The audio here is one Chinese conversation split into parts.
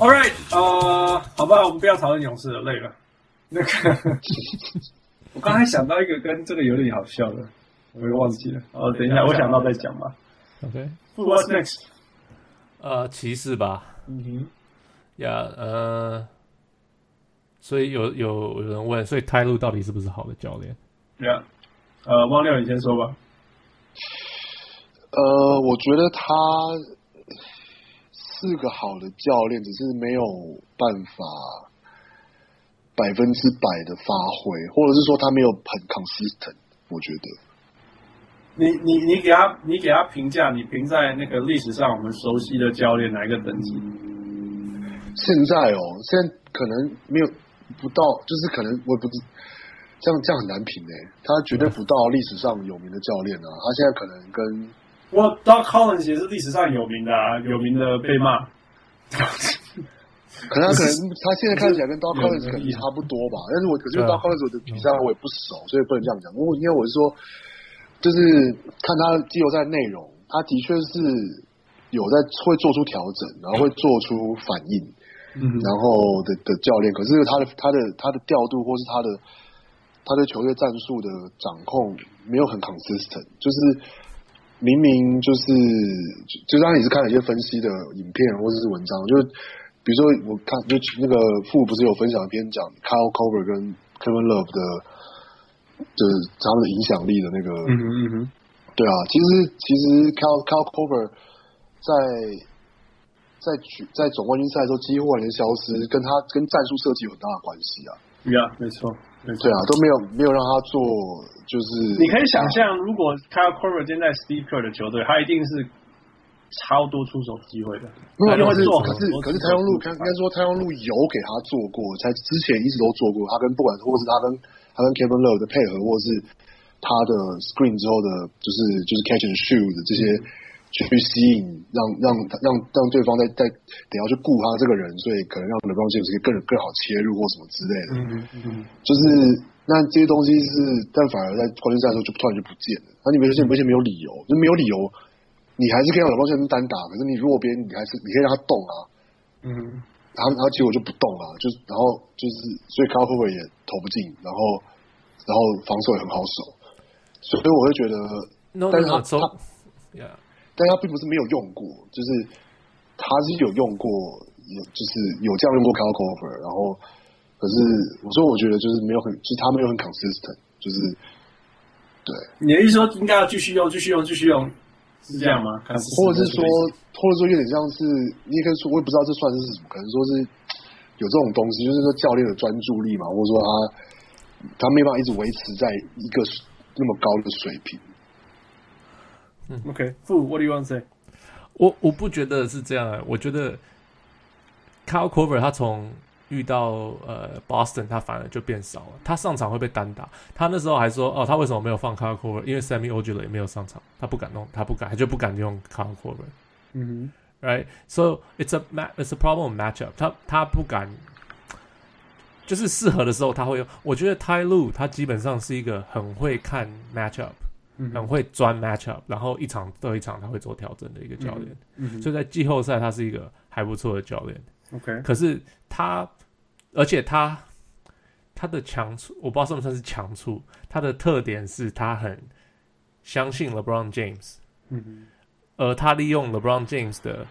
All right，呃，好吧，我们不要讨论勇士了，累了。那个，我刚才想到一个跟这个有点好笑的，我又忘记了。哦，等一下，我想到再讲吧。OK，What's next？呃，骑士吧。嗯哼。呀，呃，所以有有有人问，所以泰路到底是不是好的教练？对啊。呃，汪六，你先说吧。呃，我觉得他。是个好的教练，只是没有办法百分之百的发挥，或者是说他没有很 consistent。我觉得，你你你给他你给他评价，你评在那个历史上我们熟悉的教练哪一个等级？现在哦，现在可能没有不到，就是可能我也不知这样这样很难评诶。他绝对不到历史上有名的教练啊，他现在可能跟。我 Doc Collins 也是历史上有名的，啊，有名的被骂。可能他可能他现在看起来跟 Doc Collins 可能差不多吧，但是我可是 Doc Collins 的比赛我也不熟，所以不能这样讲。因为因为我是说，就是看他季后赛内容，他的确是有在会做出调整，然后会做出反应，嗯，然后的的教练，可是他的他的他的调度或是他的他对球队战术的掌控没有很 consistent，就是。明明就是，就当你是看了一些分析的影片或者是文章，就比如说我看就那个富不是有分享一篇讲 Kyle Korver 跟 Kevin Love 的，就是他们的影响力的那个，嗯哼嗯哼，对啊，其实其实 Kyle Kyle Korver 在在举在总冠军赛的时候几乎完全消失，跟他跟战术设计有很大的关系啊。对啊，没错，对啊，都没有没有让他做，就是你可以想象，如果 Kyle Korver 现在 Steve Kerr 的球队，他一定是超多出手机会的。他会做，可是可是太阳路，应该说太阳路有给他做过，才之前一直都做过。他跟不管或是他跟他跟 Kevin Love 的配合，或是他的 Screen 之后的，就是就是 Catch and Shoot 的这些。去吸引，让让让让对方在在等下去顾他这个人，所以可能让 LeBron James 可以更更好切入或什么之类的。嗯嗯嗯，就是那这些东西是，但反而在冠军赛的时候就突然就不见了。那你没有现，而且没有理由，就没有理由，你还是可以让 LeBron James 单打，可是你如果别人你还是你可以让他动啊。嗯，然后然后结果就不动啊，就然后就是所以 Korver 也投不进，然后然后防守也很好守，所以我会觉得，no, 但是他 no, so, 他，yeah. 但他并不是没有用过，就是他是有用过，有就是有这样用过 Korver，然后可是我说我觉得就是没有很，就是他没有很 consistent，就是对。你的意思说应该要继续用，继续用，继续用，是这样吗？或者是说，或者说有点像是，你也可以说，我也不知道这算是什么，可能说是有这种东西，就是说教练的专注力嘛，或者说他他没办法一直维持在一个那么高的水平。嗯，OK，Fu，What do you want to say？我我不觉得是这样啊，我觉得 Kyle Korver 他从遇到呃 Boston，他反而就变少了。他上场会被单打，他那时候还说哦，他为什么没有放 Kyle Korver？因为 Semi Ojeleye 也没有上场，他不敢弄，他不敢，他就不敢用 Kyle Korver。嗯哼，Right？So it's a ma it's a problem matchup。他他不敢，就是适合的时候他会用。我觉得 Ty Lue 他基本上是一个很会看 matchup。很会钻 matchup，然后一场对一场他会做调整的一个教练，嗯嗯、所以在季后赛他是一个还不错的教练。OK，可是他，而且他他的强处我不知道算不算是强处，他的特点是他很相信 LeBron James，嗯哼，而他利用 LeBron James 的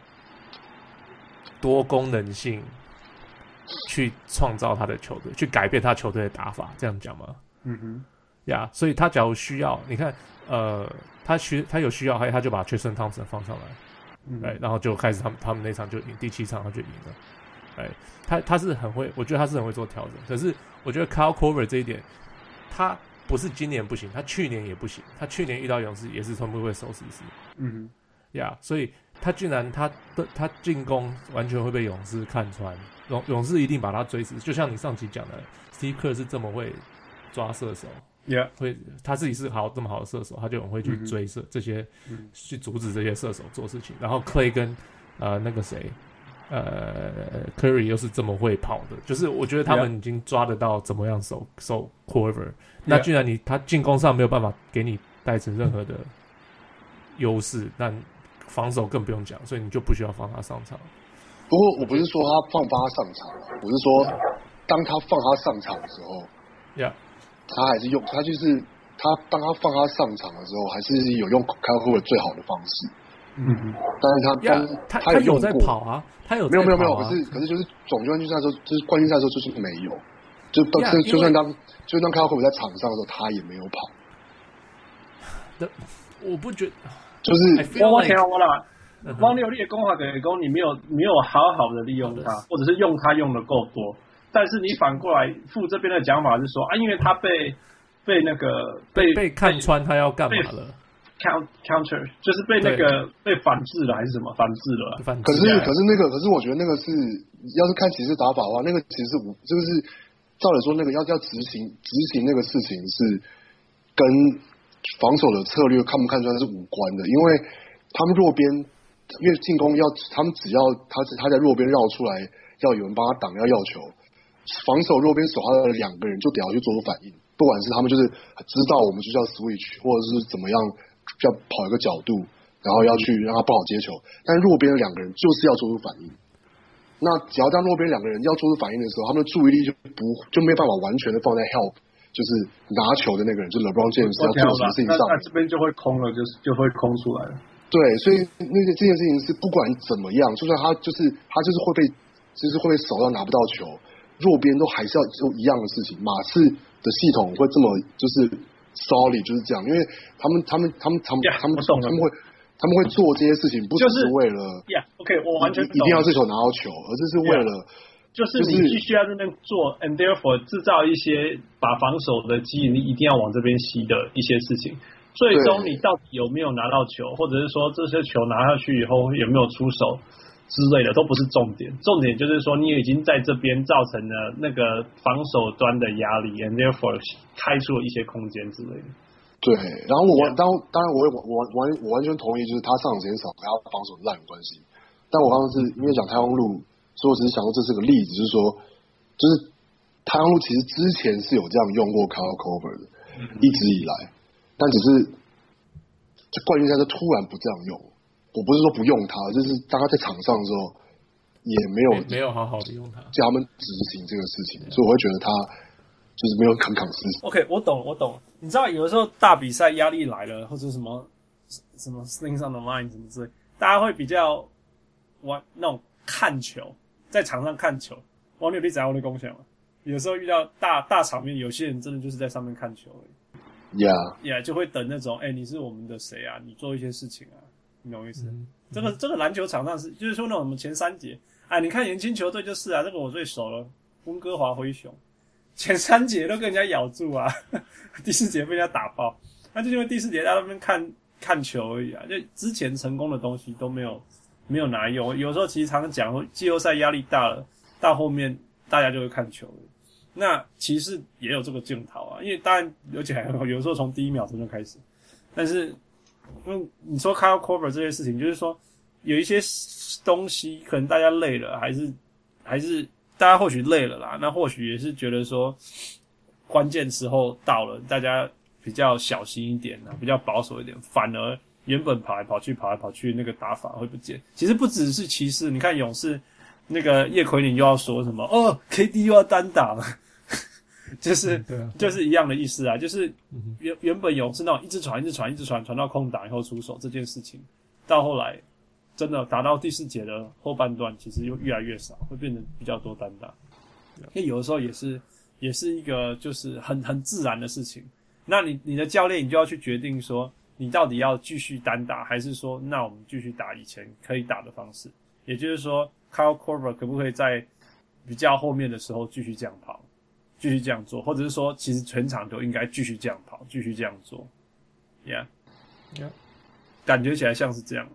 多功能性去创造他的球队，去改变他球队的打法，这样讲吗？嗯哼，呀，所以他假如需要，你看。呃，他需他有需要，还他就把 Tristan Thompson 放上来，嗯，哎，然后就开始他们他们那场就赢，第七场他就赢了，哎，他他是很会，我觉得他是很会做调整。可是我觉得 Kyle Korver 这一点，他不是今年不行，他去年也不行，他去年遇到勇士也是全部会收死死，嗯呀，yeah, 所以他竟然他的他进攻完全会被勇士看穿，勇勇士一定把他追死，就像你上期讲的，Steve Kerr 是这么会抓射手。Yeah，会他自己是好这么好的射手，他就很会去追射这些，嗯、去阻止这些射手做事情。然后 Clay 跟呃那个谁，呃 Curry 又是这么会跑的，就是我觉得他们已经抓得到怎么样守守 Korver。那既然你他进攻上没有办法给你带成任何的优势，那防守更不用讲，所以你就不需要放他上场。不过我不是说他放不他上场，我是说当他放他上场的时候，呀，他还是用他就是他当他放他上场的时候，还是有用 Kyle Korver 最好的方式。嗯，但是他当他他有用过。在跑啊，他有没有没有没有，可是可是就是总冠军赛的时候，就是冠军赛的时候就是没有，就就就算当就算 Kyle Korver 在场上的时候，他也没有跑。我不觉得，就是我我听我啦，汪六力的攻法给攻，你没有没有好好的利用他，或者是用他用的够多。但是你反过来傅这边的讲法是说啊，因为他被被那个被被看穿，他要干嘛了？count counter 就是被那个被反制了还是什么反制了反？可是可是那个可是我觉得那个是要是看骑士打法的话，那个其实我就是照理说那个要要执行执行那个事情是跟。防守的策略看不看出来是无关的，因为他们弱边，因为进攻要他们只要他他在弱边绕出来，要有人帮他挡，要要球。防守弱边守他的两个人就得要去做出反应，不管是他们就是知道我们就叫 switch，或者是怎么样，要跑一个角度，然后要去让他不好接球。但弱边的两个人就是要做出反应。那只要当弱边两个人要做出反应的时候，他们的注意力就不就没有办法完全的放在 help。就是拿球的那个人，就是 LeBron James 要做什么事情上，那这边就会空了，就是就会空出来了。对，所以那个这件事情是不管怎么样，就算他就是他就是会被，就是会被守到拿不到球，弱边都还是要做一样的事情。马刺的系统会这么就是 solid 就是这样，因为他们他们他们他们他们他们会他们会做这些事情，不只是为了，Yeah，OK，我完全一定要这球拿到球，而这是为了。就是你必须要在那边做，and therefore 制造一些把防守的吸引力一定要往这边吸的一些事情。最终你到底有没有拿到球，或者是说这些球拿下去以后有没有出手之类的，都不是重点。重点就是说你已经在这边造成了那个防守端的压力，and therefore 开出了一些空间之类的。对，然后我当当然我我我完我完全同意，就是他上场时间少，跟他防守烂有关系。但我刚刚是因为讲太阳路。所以我只是想说，这是个例子，就是说，就是太阳路其实之前是有这样用过 Korver 的，一直以来，但只是这冠军赛就突然不这样用。我不是说不用他，就是大家在场上的时候，也没有没有好好的用他，叫他们执行这个事情，所以我会觉得他就是没有扛扛事情。OK，我懂，我懂。你知道，有的时候大比赛压力来了，或者什么什么 things on the line 什么之类，大家会比较玩那种看球。在场上看球，王六你怎样的贡献嘛？有时候遇到大大场面，有些人真的就是在上面看球而已。Yeah，Yeah，就会等那种，哎、欸，你是我们的谁啊？你做一些事情啊，你懂意思？嗯、这个这个篮球场上是，就是说那种什么前三节，哎，你看年轻球队就是啊，这个我最熟了，温哥华灰熊，前三节都跟人家咬住啊，第四节被人家打爆，那就因为第四节在那边看看球而已啊，就之前成功的东西都没有。没有拿用，有时候其实常常讲，季后赛压力大了，到后面大家就会看球了。那骑士也有这个镜头啊，因为当然而且还有时候从第一秒钟就开始。但是，因为你说 Kyle Korver 这些事情，就是说有一些东西可能大家累了，还是还是大家或许累了啦，那或许也是觉得说关键时候到了，大家比较小心一点啊，比较保守一点，反而。原本跑来跑去、跑来跑去那个打法会不见。其实不只是骑士，你看勇士那个叶奎宁又要说什么？哦，KD 又要单打了，就是、嗯啊、就是一样的意思啊。就是原原本有是那种一直传、一直传、一直传，传到空档以后出手这件事情，到后来真的打到第四节的后半段，其实又越来越少，会变得比较多单打。因为有的时候也是也是一个就是很很自然的事情。那你你的教练，你就要去决定说。你到底要继续单打，还是说，那我们继续打以前可以打的方式？也就是说，Kyle Korver 可不可以在比较后面的时候继续这样跑，继续这样做，或者是说，其实全场都应该继续这样跑，继续这样做？Yeah，Yeah，感觉起来像是这样。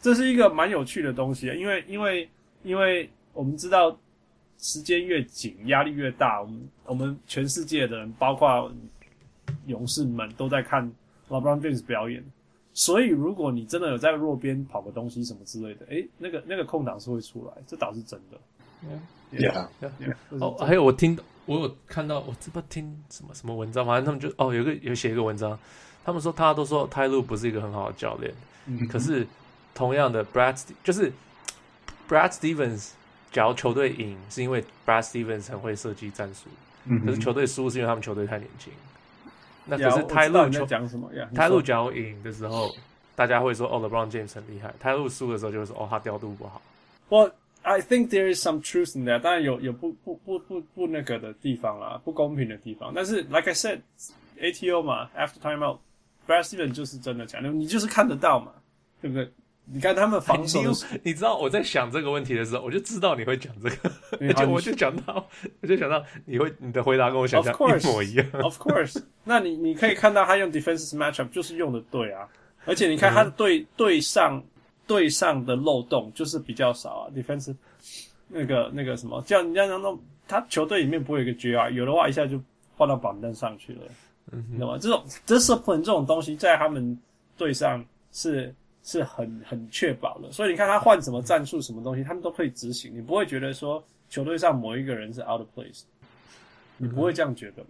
这是一个蛮有趣的东西啊，因为因为因为我们知道时间越紧，压力越大，我们我们全世界的人，包括勇士们，都在看。LeBron James 表演，所以如果你真的有在弱边跑个东西什么之类的，诶，那个那个空档是会出来，这倒是真的。Yeah, yeah, yeah. 哦，还有我听，我有看到，我这不听什么什么文章，反正他们就哦，有个有写一个文章，他们说他都说泰勒不是一个很好的教练，嗯、可是同样的 Brad 就是 Brad Stevens，假如球队赢，是因为 Brad Stevens 很会设计战术，嗯、可是球队输是因为他们球队太年轻。那可是泰路球讲什么呀？泰路假如赢的时候，大家会说哦，LeBron James 很厉害。泰路输的时候就会说哦，他调度不好。Well, I think there is some truth in that。当然有有不不不不不那个的地方啦，不公平的地方。但是，like I said，ATO 嘛，After Timeout，Brad Stevens 就是真的强，你就是看得到嘛，对不对？你看他们防守，你知道我在想这个问题的时候，我就知道你会讲这个，而且我就讲到，我就想到你会你的回答跟我想象一模一样。Of course，那你你可以看到他用 defensive matchup 就是用的对啊，而且你看他的对对上对上的漏洞就是比较少啊，defensive 那个那个什么，这样你这样弄，他球队里面不会有一个 GR，有的话一下就换到板凳上去了，嗯，你知道吗？这种 discipline 这种东西在他们队上是。是很很确保的，所以你看他换什么战术、什么东西，他们都可以执行。你不会觉得说球队上某一个人是 out of place，你不会这样觉得嘛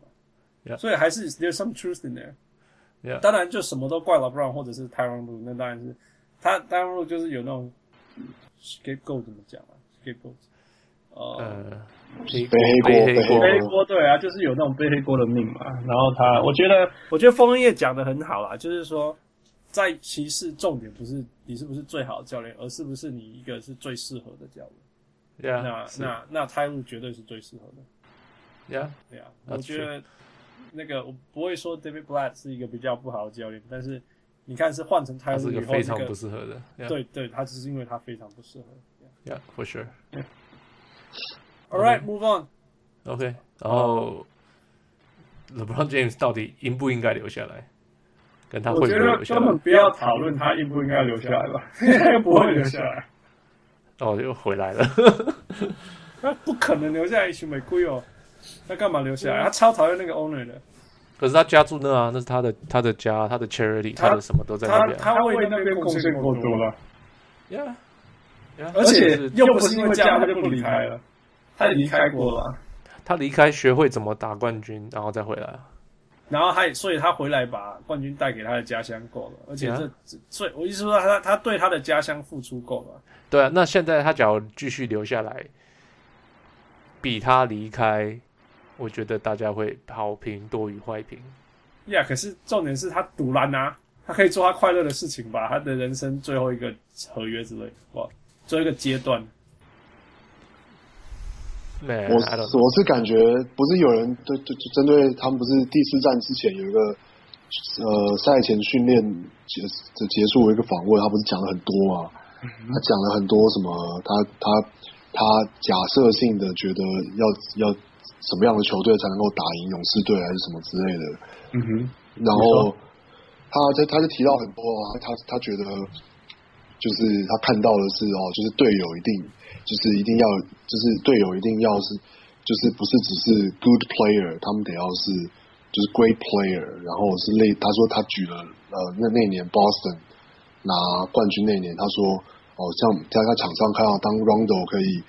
？Yeah. 所以还是 there's some truth in there。当然就什么都怪 LeBron 或者是 Tyronn Lue，那当然是他 Tyronn Lue 就是有那种 scapegoat 怎么讲啊？scapegoat，呃，背黑锅，背黑锅，对啊，就是有那种背黑锅的命嘛。然后他，我觉得，我觉得枫叶讲的很好啦，就是说。在骑士，重点不是你是不是最好的教练，而是不是你一个是最适合的教练。Yeah, 那那那泰路绝对是最适合的。Yeah，对啊，我觉得那个我不会说 David Blatt 是一个比较不好的教练，但是你看是换成泰路以后，是一个非常不适合的。Yeah. 对对，他只是因为他非常不适合。Yeah，for sure. All right, move on. OK，然后 LeBron James 到底应不应该留下来？跟他会不会留下来？我觉得根本不要讨论他应不应该留下来吧，他又不会留下来。哦，又回来了。他不可能留下来，一群玫瑰哦。他干嘛留下来？他超讨厌那个 owner 的。可是他家住那啊，那是他的他的家，他的 charity，他，他的什么都在那边。他他为那边贡献过多了。呀呀，而且又不是因为这样他就不离开了，他离开过了。他离开学会怎么打冠军，然后再回来。然后他，所以他回来把冠军带给他的家乡够了，而且这.所以我意思说他，他他对他的家乡付出够了。对啊，那现在他只要继续留下来，比他离开，我觉得大家会好评多于坏评。呀，yeah，可是重点是他赌烂啊，他可以做他快乐的事情吧，他的人生最后一个合约之类，哇，最后一个阶段。我我是感觉不是有人对对针对他们不是第四站之前有一个呃赛前训练结结束一个访问，他不是讲了很多嘛？他讲了很多什么？他他他假设性的觉得要要什么样的球队才能够打赢勇士队还是什么之类的？嗯哼。然后他他他就提到很多啊，他他觉得就是他看到的是哦，就是队友一定。就是一定要，就是队友一定要是，就是不是只是 good player，他们得要是就是 great player，然后是类，他说他举了呃那那年 Boston 拿冠军那年，他说哦像在他场上看到当 Rondo 可以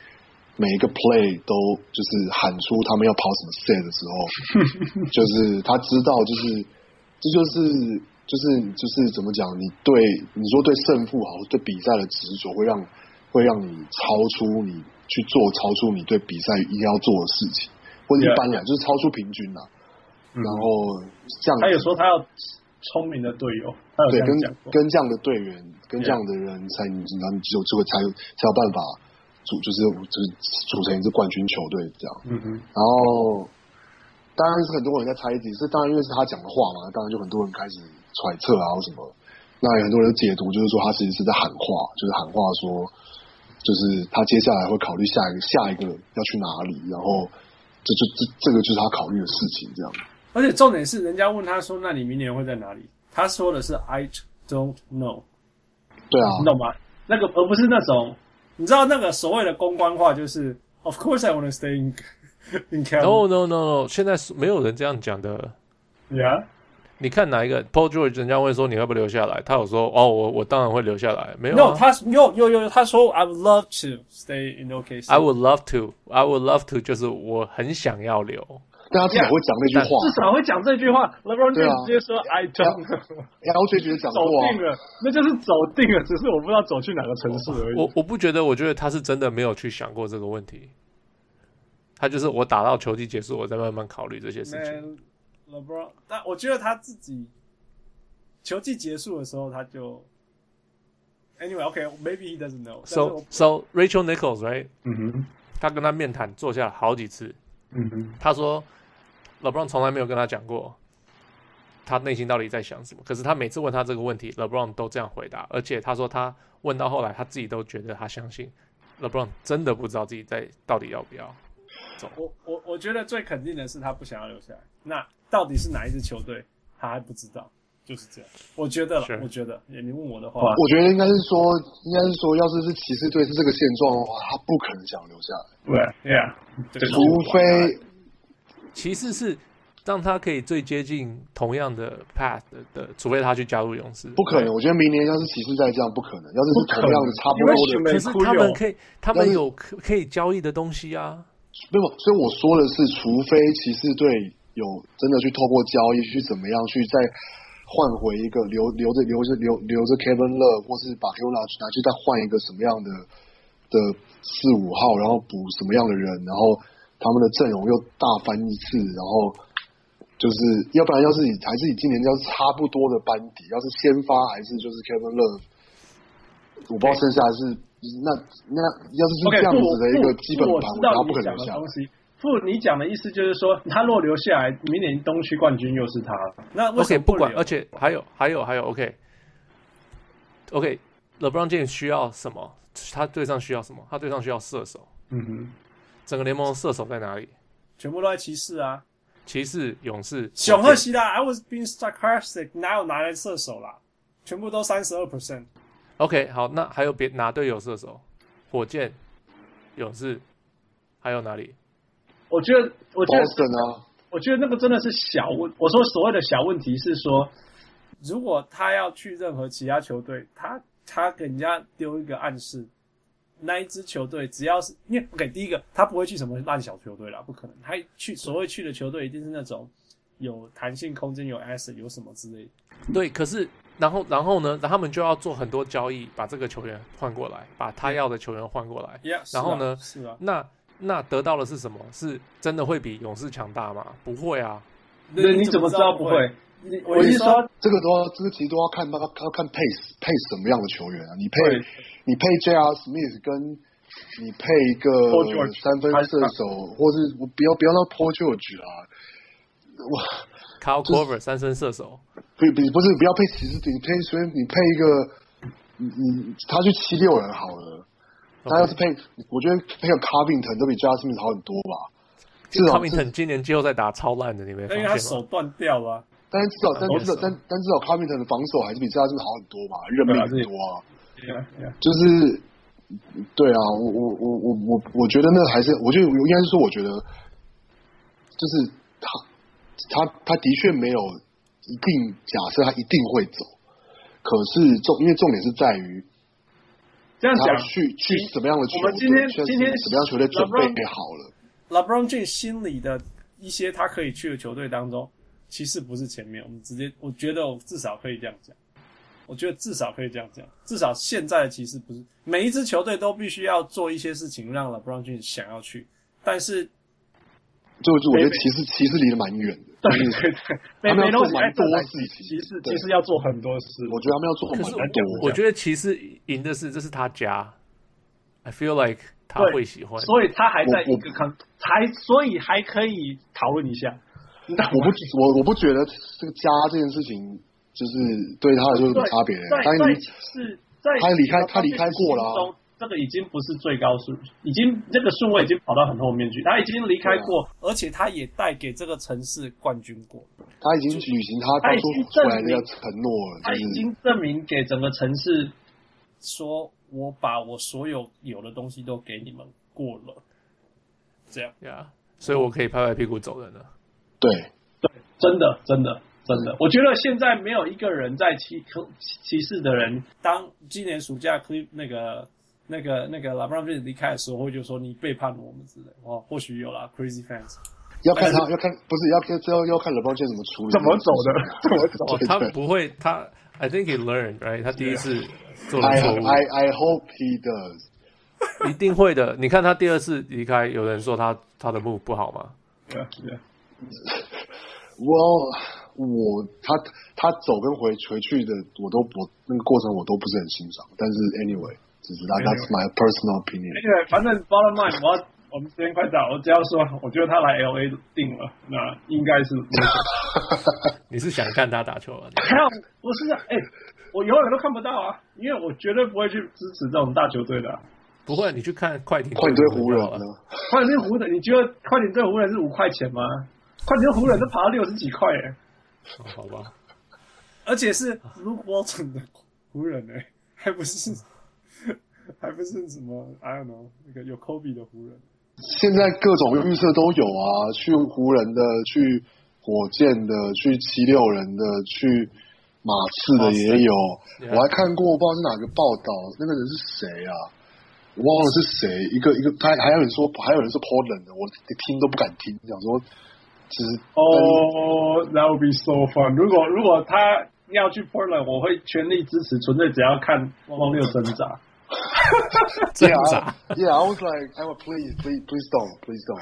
每一个 play 都就是喊出他们要跑什么 set 的时候，就是他知道就是这就是就是就是怎么讲，你对你说对胜负好，对比赛的执着会让。会让你超出你去做超出你对比赛一定要做的事情，或者一般来就是超出平均啦。嗯、然后这样，他有说他要聪明的队友，对，跟跟这样的队员，跟这样的人才，你你只有这个才有才有办法组，就是就是组成一支冠军球队这样。嗯哼。然后当然是很多人在猜忌，是当然因为是他讲的话嘛，当然就很多人开始揣测啊或什么。那有很多人解读就是说他其实是在喊话，就是喊话说。就是他接下来会考虑下一个下一个要去哪里，然后这就这这个就是他考虑的事情，这样。而且重点是，人家问他说：“那你明年会在哪里？”他说的是 “I don't know”。对啊，你懂吗？那个而不是那种，你知道那个所谓的公关话，就是 “Of course I want to stay in in California”。No no no no，现在是没有人这样讲的。Yeah。你看哪一个 Paul George？人家问说你会不会留下来？他有说哦，我我当然会留下来。没有、啊，no, 他有有有，他说 I would love to stay in OKC。I would love to, I would love to，就是我很想要留。但他至少会讲那句话，至少会讲这句话。LeBron James 直接说 I don't，然后就觉得讲走定了，那就是走定了，只是我不知道走去哪个城市而已。我我不觉得，我觉得他是真的没有去想过这个问题。他就是我打到球季结束，我再慢慢考虑这些事情。LeBron，但我觉得他自己球季结束的时候，他就。Anyway，OK，maybe、okay, he doesn't know. So so Rachel Nichols，right？嗯哼，他跟他面谈坐下了好几次。嗯哼，他说 LeBron 从来没有跟他讲过他内心到底在想什么。可是他每次问他这个问题，LeBron 都这样回答。而且他说他问到后来，他自己都觉得他相信 LeBron 真的不知道自己在到底要不要走。我我我觉得最肯定的是他不想要留下来。那到底是哪一支球队，他还不知道。就是这样，我觉得了。我觉得，你问我的话，我觉得应该是说，应该是说，要是是骑士队是这个现状的话，他不可能想留下来。对呀，除非骑士是让他可以最接近同样的 path 的，的，除非他去加入勇士。不可能，我觉得明年要是骑士再这样，不可能。要是是同样的，差不多的，可是他们可以，他们有可可以交易的东西啊。没有，所以我说的是，除非骑士队有真的去透过交易去怎么样去再。换回一个留留着留着留留着 Kevin Love，或是把 Kevin Love 拿去再换一个什么样的的四五号，然后补什么样的人，然后他们的阵容又大翻一次，然后就是要不然要是以还是以今年要是差不多的班底，要是先发还是就是 Kevin Love，我不知道剩下是那那要是是这样子的一个基本盘，我觉得他不可能留下。不，你讲的意思就是说，他若留下来，明年东区冠军又是他。那为什么不，不管，而且还有还有还有，OK，OK，LeBron James 需要什么？他对上需要什么？他对上需要射手。嗯哼，整个联盟的射手在哪里？全部都在骑士啊，骑士、勇士、雄鹤西啦。I was being sarcastic，哪有拿来射手啦？全部都三十二 percent。OK，好，那还有别哪队有射手？火箭、勇士，还有哪里？我觉得，我觉得，我觉得那个真的是小问。我说所谓的小问题是说，如果他要去任何其他球队，他他给人家丢一个暗示，那一支球队只要是因为 OK，第一个他不会去什么烂小球队啦，不可能。他去所谓去的球队一定是那种有弹性空间、有 asset、有什么之类的。对，可是然后然后呢，他们就要做很多交易，把这个球员换过来，把他要的球员换过来。Yeah, 然后呢，是啊，那。那得到的是什么？是真的会比勇士强大吗？不会啊。那你怎么知道不会？我是说，这个都要，这个其实都要看要看配配什么样的球员啊。你配你配 J.R. Smith 跟你配一个三分射手，或是我不要不要那 Paul George 啊。哇，Kyle Korver 三分射手，不不不是不要配骑士，你配所以你配一个，你你他去七六人好了。他要是配，Okay. 我觉得配个 Covington 都比 J.R. Smith 好很多吧。至少 Covington 今年季后赛打超烂的，你没发现吗？因为他手断掉了。但是至少，但至少，但但至少 Covington 的防守还是比 J.R. Smith 好很多嘛，认命很多啊。就是，对啊，我我我我我我觉得那还是，我觉得应该是说，我觉得就是他他他的确没有一定假设他一定会走，可是重因为重点是在于。这样讲，去去什么样的球队？我们今天今天什么样球队准备好了？LeBron James 心里的一些他可以去的球队当中，其实不是前面。我们直接，我觉得我至少可以这样讲。我觉得至少可以这样讲。至少现在的骑士不是每一支球队都必须要做一些事情，让 LeBron James 想要去。但是，就就我觉得骑士骑士离得蛮远的。对对对，他们要做蛮多事情，骑士骑士要做很多事。我觉得他们要做很多。我觉得骑士赢的是，这是他家。I feel like 他会喜欢，所以他还在一个坑，还所以还可以讨论一下。我不我我不觉得这个家这件事情就是对他来说有什么差别。他已经是在他离开他离开过了。这个已经不是最高数，已经这个顺位已经跑到很后面去。他已经离开过，啊、而且他也带给这个城市冠军过。他已经履行他当初出来的承诺了。他已经证明给整个城市，说我把我所有有的东西都给你们过了。这样呀，yeah, 所以我可以拍拍屁股走人了。对对，真的真的真的，我觉得现在没有一个人在骑骑士的人，当今年暑假那个。那个那个 LeBron James 离开的时候，会就说你背叛了我们之类，哦，或许有啦 Crazy fans，要看他要看不是要看最后要看 LeBron James 怎么处理，怎么走的，怎么走的。他不会，他 I think he learned right，他第一次做了错误。I I hope he does，一定会的。你看他第二次离开，有人说他他的 move 不好吗？Yeah, yeah. 我我他他走跟回回去的，我都不那个过程我都不是很欣赏。但是 anyway，只是 that's my personal opinion。Anyway，反正 bottom line，我要我们时间快到，我只要说，我觉得他来 LA 定了，那应该是。你是想看他打球啊？还 有，我是哎、欸，我永远都看不到啊，因为我绝对不会去支持这种大球队的、啊。不会，你去看快艇，快艇对湖人了。快艇对湖人，你觉得快艇对湖人是五块钱吗？快艇湖人都爬到六十几块耶，好吧，而且是 Luke Walton 的湖人哎，还不是，还不是什么 I don't know 那个有 Kobe 的湖人。现在各种预测都有啊，去湖人的，去火箭的，去七六人的，去马刺的也有。我还看过，不知道是哪个报道，那个人是谁啊？我忘了是谁，一个一个，他还有人说，还有人是 Portland 的，我听都不敢听，想说。哦、oh,，That would be so fun！如果如果他要去 Portland，我会全力支持，纯粹只要看汪六挣扎。挣扎，Yeah，I was like, I would please, please, please don't, please don't,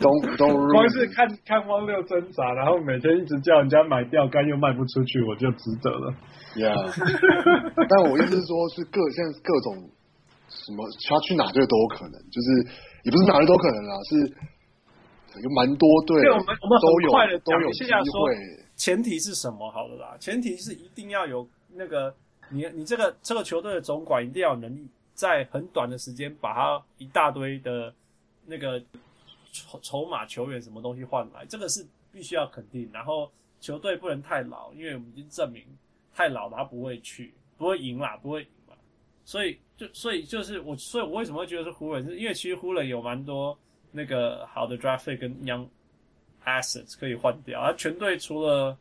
don't, don't。光是看看汪六挣扎，然后每天一直叫人家买钓竿又卖不出去，我就值得了。Yeah，但我意思是说，是各现在各种什么，他去哪队都有可能，就是也不是哪队都可能啦，是。有蛮多队，对，我们我们很快的讲一下，说前提是什么？好了啦，前提是一定要有那个你你这个这个球队的总管一定要有能力，在很短的时间把他一大堆的那个筹筹码球员什么东西换来，这个是必须要肯定。然后球队不能太老，因为我们已经证明太老了他不会去，不会赢啦，不会赢啦。所以就所以就是我，所以我为什么会觉得是湖人？是因为其实湖人有蛮多。那个好的 draft pick 跟 young assets 可以换掉，而全队除了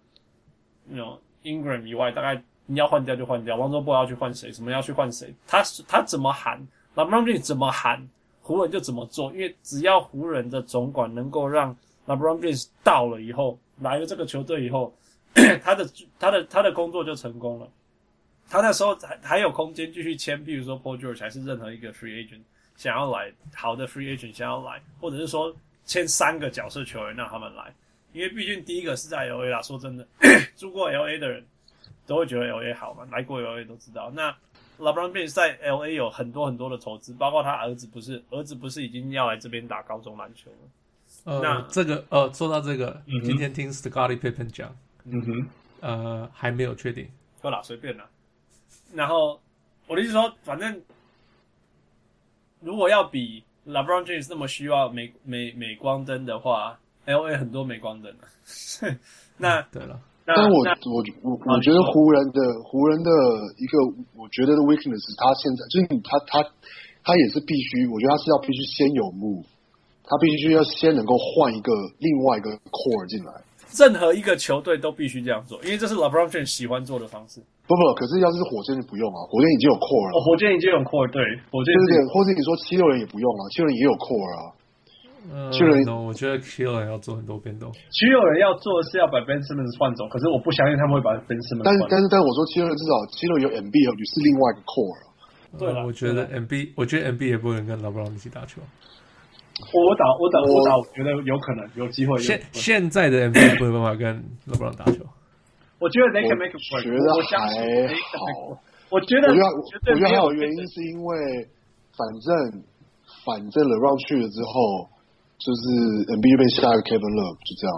那种 Ingram 以外，大概你要换掉就换掉。王中波要去换谁？什么要去换谁？他他怎么喊，LeBron James 怎么喊，湖人就怎么做。因为只要湖人的总管能够让 LeBron James 到了以后，来了这个球队以后，他的他的他的工作就成功了。他那时候还还有空间继续签，比如说 Paul George 还是任何一个 free agent。想要来好的 free agent 想要来，或者是说签三个角色球员让他们来，因为毕竟第一个是在 LA 啦。说真的，住过 LA 的人都会觉得 LA 好嘛，来过 LA 都知道。那 LeBron James 在 LA 有很多很多的投资，包括他儿子不是儿子不是已经要来这边打高中篮球了？呃，那这个呃，说到这个，嗯、今天听 Scottie Pippen 讲，嗯哼，呃，还没有确定，够啦，随便啦。然后我的意思说，反正。如果要比 LeBron James 那么需要美美美光灯的话，LA 很多美光灯啊。那、嗯、对了，但我我我我觉得湖人的湖人的一个我觉得的 weakness 他现在就是他他他也是必须，我觉得他是要必须先有 move，他必须要先能够换一个另外一个 core 进来。任何一个球队都必须这样做，因为这是 LeBron James 喜欢做的方式。不不，可是要是火箭就不用啊，火箭已经有 core 了。哦，火箭已经有 core，对，火箭或者你说七六人也不用啊，七六人也有 core 啊。呃、七六人我觉得七六人要做很多变动。七六人要做的是要把 Ben Simmons 换走，可是我不相信他们会把 Ben Simmons 换走。但是但是但是我说七六人至少七六人有 MB 是另外一个 core。对了，我觉得 MB，我觉得 MB 也不能跟 LeBron 一起打球。我打我打我打，我觉得有可能有机会。现现在的 NBA 没有办法跟 LeBron 打球。我觉得 they can make a work。我觉得还好。我觉得，我觉得，我觉得还有原因是因为，反正反正 LeBron 去了之后，就是 NBA 被下一个 Kevin Love 就这样。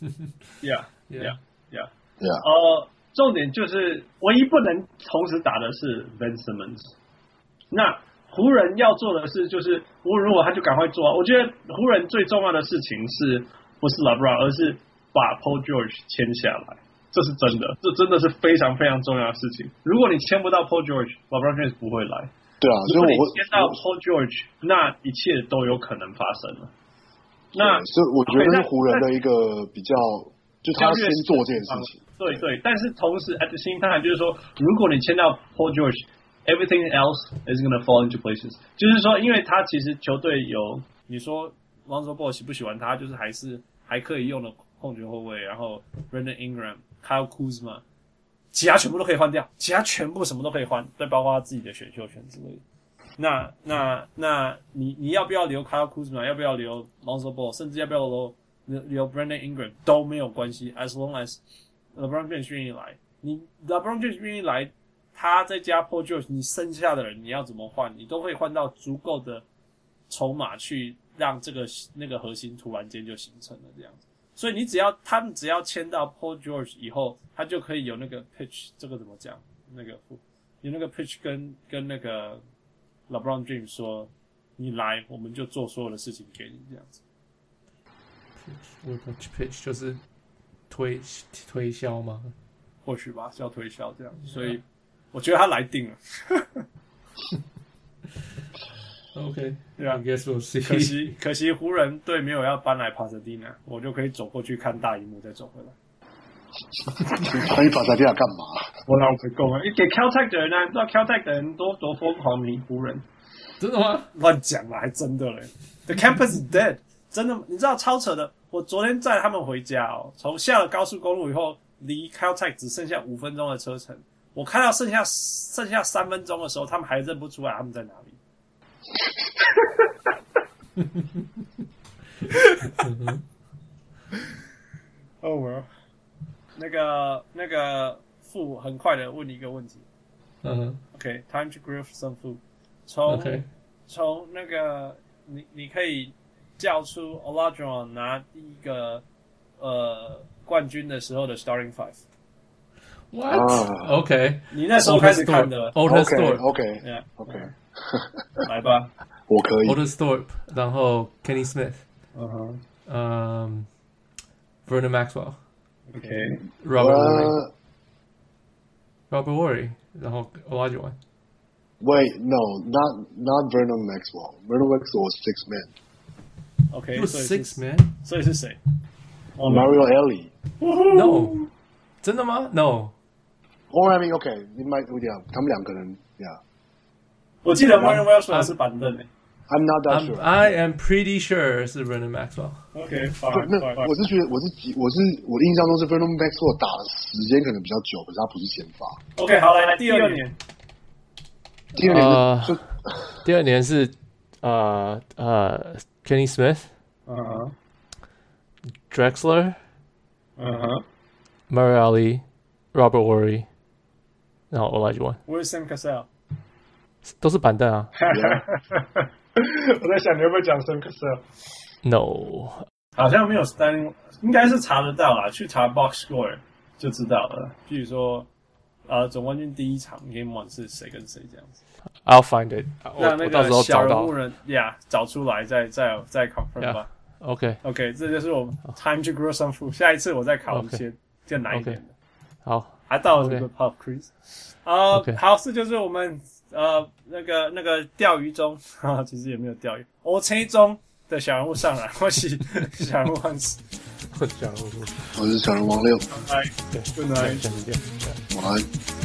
Yeah, yeah, yeah, yeah. 呃，重点就是唯一不能同时打的是 Ben Simmons。那湖人要做的事就是，湖人如果他就赶快做。我觉得湖人最重要的事情是不是 LeBron，而是。把 Paul George 签下来，这是真的，这真的是非常非常重要的事情。如果你签不到 Paul George，LeBron James 不会来。对啊，如果你签到 Paul George，那一切都有可能发生了。那所以我觉得是湖人的一个比较，就他要先做这件事情。对对，但是同时 at the same time 就是说，如果你签到 Paul Everything else is gonna fall into places。就是说，因为他其实球队有你说。Lonzo Ball 喜不喜欢他，就是还是还可以用的控球后卫，然后 Brandon Ingram、Kyle Kuzma，其他全部都可以换掉，其他全部什么都可以换，再包括他自己的选秀权之类的。那那那你你要不要留 Kyle Kuzma？要不要留 Lonzo Ball？甚至要不要留留留 Brandon Ingram 都没有关系，as long as LeBron James 愿意来，你 LeBron James 愿意来，他再加 Paul George，你剩下的人你要怎么换？你都会换到足够的筹码去让这个那个核心突然间就形成了这样子。所以你只要他们只要签到 Paul George 以后，他就可以有那个 pitch，这个怎么讲？那个有那个 pitch 跟跟那个。LeBron James 说：“你来，我们就做所有的事情给你这样子。pitch pitch 就是推推销吗？或许吧，叫推销这样。所以我觉得他来定了。OK，对啊，可惜可惜湖人队没有要搬来帕萨蒂娜，我就可以走过去看大荧幕，再走回来。可以把萨蒂娜干嘛？”我老实讲啊，你给 Caltech 的人啊，你知道 Caltech 的人多多疯狂迷湖人，真的吗？乱讲了，还真的嘞。The campus is dead，真的，你知道超扯的。我昨天载他们回家哦，从下了高速公路以后，离 Caltech 只剩下五分钟的车程。我看到剩下剩下三分钟的时候，他们还认不出来他们在哪里。哦，我那个那个。富很快的问你一个问题，嗯、uh huh.，OK，time、okay, to grill some food。从 Okay. 从那个你你可以叫出 Olajuwon 拿第一个呃冠军的时候的 starting five。What？OK？你那时候开始看的 Otis Thorpe，OK，OK，OK，来吧，我可以。Otis Thorpe，然后 Kenny Smith，嗯哼，嗯，Vernon Maxwell，OK，Robert。Robert Horry 然后 Olajuwon。Wait, no, not not Vernon Maxwell. Vernon Maxwell was six man. OK, He was six man. 所以是谁？Mario Elie. No，真的吗？No。Or I mean, OK，你买不掉，他们两个人，Yeah。我记得 Mario Maxwell 是板凳诶。I'm not that sure. I am pretty sure 是 Vernon Maxwell. OK，那我是觉得我是我是我的印象中是 Vernon Maxwell 打的时间可能比较久，可是他不是先发。OK，好，来来第二年，第二年就第二年是呃呃 Kenny Smith，嗯哼，Drexler，嗯哼，Mario Elie，Robert Horry， 然后 Olajuwon，Where's Sam Cassell？都是板凳啊。我在想你会不会讲 Sam Cassell？No，好像没有 standing，应该是查得到啦，去查 box score 就知道了。譬如说，呃，总冠军第一场 Game One 是谁跟谁这样子。I'll find it。让那个小人物人呀找出来再，再再再 confirm 吧。OK，OK，这就是我们 Time to grow some food。下一次我再考一些更难一点的。好，还到了这个 Pop Quiz。啊，好，事就是我们。呃，那个那个钓鱼中啊，其实也没有钓鱼。我猜中的小人物上来，我是 小人物汉斯，小人物，我是小人王六。拜，对，拜拜，下次见，晚安。